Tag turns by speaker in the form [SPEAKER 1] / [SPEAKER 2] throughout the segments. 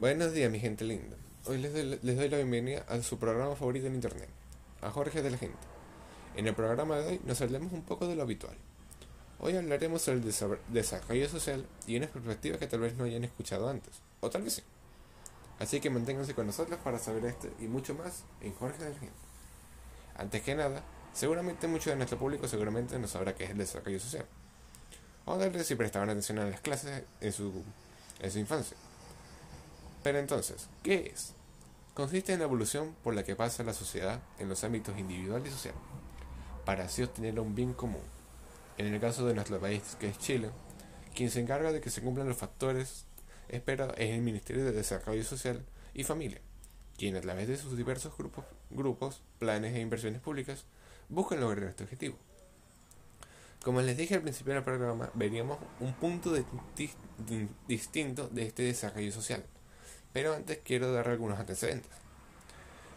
[SPEAKER 1] Buenos días, mi gente linda. Hoy les doy, les doy la bienvenida a su programa favorito en internet, a Jorge de la Gente. En el programa de hoy nos hablemos un poco de lo habitual. Hoy hablaremos sobre el desarrollo social y una perspectiva que tal vez no hayan escuchado antes, o tal vez sí. Así que manténganse con nosotros para saber esto y mucho más en Jorge de la Gente. Antes que nada, seguramente mucho de nuestro público seguramente no sabrá qué es el desarrollo social. O tal vez si prestaban atención a las clases en su, en su infancia. Pero entonces, ¿qué es? Consiste en la evolución por la que pasa la sociedad en los ámbitos individual y social, para así obtener un bien común. En el caso de nuestro país, que es Chile, quien se encarga de que se cumplan los factores esperados es el Ministerio de Desarrollo Social y Familia, quien a través de sus diversos grupos, planes e inversiones públicas buscan lograr este objetivo. Como les dije al principio del programa, veríamos un punto distinto de este desarrollo social pero antes quiero dar algunos antecedentes.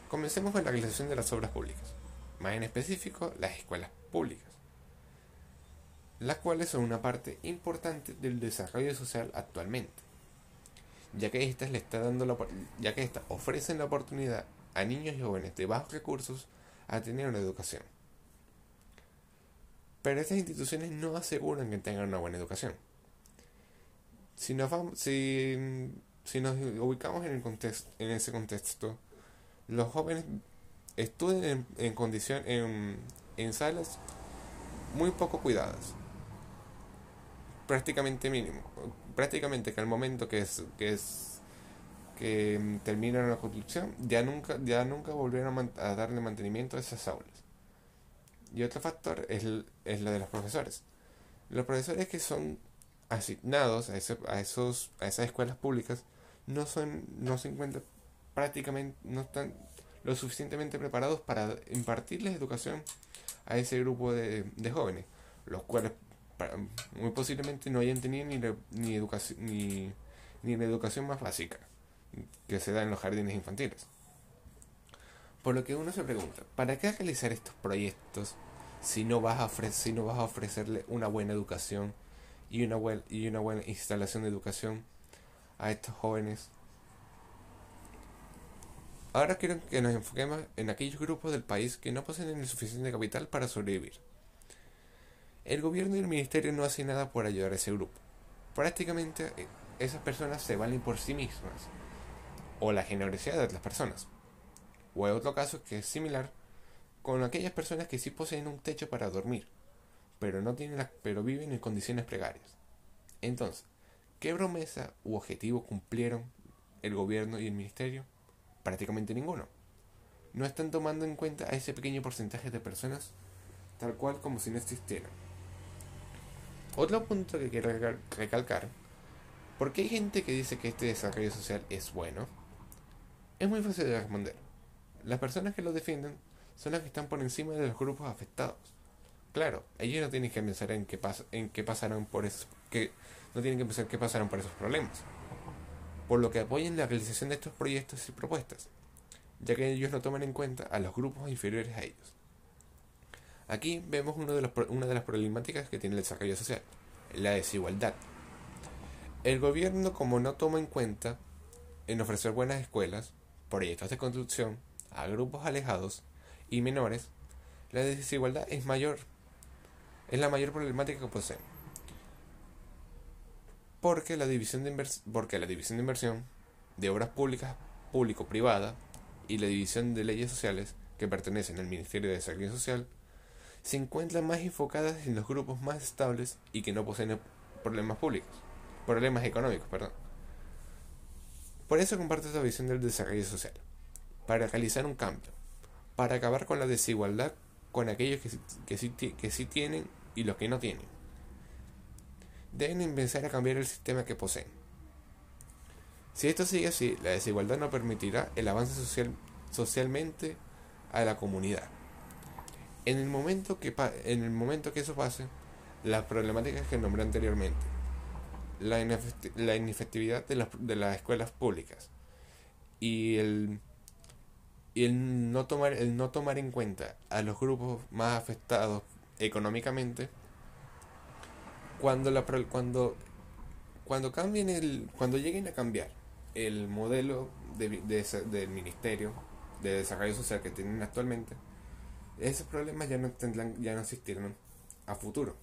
[SPEAKER 1] Comencemos con la realización de las obras públicas, más en específico las escuelas públicas, las cuales son una parte importante del desarrollo social actualmente, ya que estas le está dando la, ya que estas ofrecen la oportunidad a niños y jóvenes de bajos recursos a tener una educación. Pero estas instituciones no aseguran que tengan una buena educación. Si, nos vamos, si si nos ubicamos en, el contexto, en ese contexto, los jóvenes estudian en, condición, en, en salas muy poco cuidadas, prácticamente mínimo, prácticamente que al momento que es que es que termina la construcción ya nunca ya nunca volvieron a, darle mantenimiento a esas aulas. Y otro factor es, es la de los profesores. Los profesores que son asignados a, a, esos, a esas escuelas públicas no, son, no se encuentran prácticamente, no están lo suficientemente preparados para impartirles educación a ese grupo de, jóvenes, los cuales muy posiblemente no hayan tenido ni, ni, educación, ni, ni la educación más básica que se da en los jardines infantiles. Por lo que uno se pregunta, ¿para qué realizar estos proyectos si no vas a, ofrecer, si no vas a ofrecerle una buena educación y una, y una buena instalación de educación a estos jóvenes. Ahora quiero que nos enfoquemos en aquellos grupos del país que no poseen el suficiente capital para sobrevivir. El gobierno y el ministerio no hacen nada por ayudar a ese grupo. Prácticamente eh, esas personas se valen por sí mismas, o la generosidad de las personas. O hay otro caso que es similar con aquellas personas que sí poseen un techo para dormir, pero no tienen pero viven en condiciones precarias. Entonces, ¿Qué promesa u objetivo cumplieron el gobierno y el ministerio? Prácticamente ninguno. No están tomando en cuenta a ese pequeño porcentaje de personas tal cual como si no existieran. Otro punto que quiero recalcar, ¿por qué hay gente que dice que este desarrollo social es bueno? Es muy fácil de responder. Las personas que lo defienden son las que están por encima de los grupos afectados. Claro, ellos no tienen que pensar en qué, en qué pasaron por eso, que no tienen que pensar qué pasaron por esos problemas. Por lo que apoyen la realización de estos proyectos y propuestas, ya que ellos no toman en cuenta a los grupos inferiores a ellos. Aquí vemos de una de las problemáticas que tiene el desarrollo social, la desigualdad. El gobierno, como no toma en cuenta en ofrecer buenas escuelas, proyectos de construcción a grupos alejados y menores, la desigualdad es mayor. Es la mayor problemática que poseen porque la división de, porque la división de inversión de obras públicas público-privada y la división de leyes sociales que pertenecen al Ministerio de Desarrollo Social se encuentran más enfocadas en los grupos más estables y que no poseen problemas públicos, problemas económicos, perdón. Por eso comparto esta visión del desarrollo social, para realizar un cambio, para acabar con la desigualdad con aquellos que, que, que sí tienen y los que no tienen deben empezar a cambiar el sistema que poseen. Si esto sigue así, la desigualdad no permitirá el avance social, socialmente a la comunidad. En el, momento que en el momento que eso pase, las problemáticas que nombré anteriormente, la, inefectividad de, de las escuelas públicas y el, y el, no tomar, el no tomar en cuenta a los grupos más afectados económicamente, cuando la cuando cuando cambien el cuando lleguen a cambiar el modelo del Ministerio de Desarrollo Social que tienen actualmente, esos problemas ya no tendrán, ya no existirán a futuro.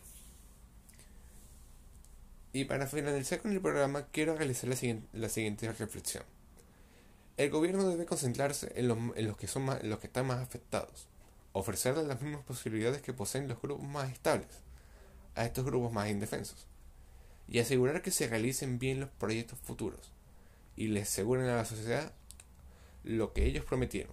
[SPEAKER 1] Y para finalizar con el programa, quiero realizar la la siguiente reflexión. El gobierno debe concentrarse en los, los que son más, los que están más afectados, ofrecerles las mismas posibilidades que poseen los grupos más estables a estos grupos más indefensos, y asegurar que se realicen bien los proyectos futuros y les aseguren a la sociedad lo que ellos prometieron.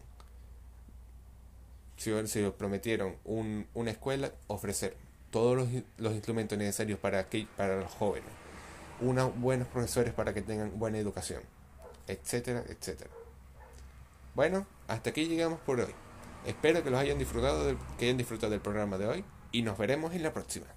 [SPEAKER 1] Si, si prometieron una escuela, ofrecer todos los, instrumentos necesarios para, que, para los jóvenes, unos buenos profesores para que tengan buena educación, etcétera, etcétera. Bueno, hasta aquí llegamos por hoy. Espero que los hayan disfrutado que hayan disfrutado del programa de hoy y nos veremos en la próxima.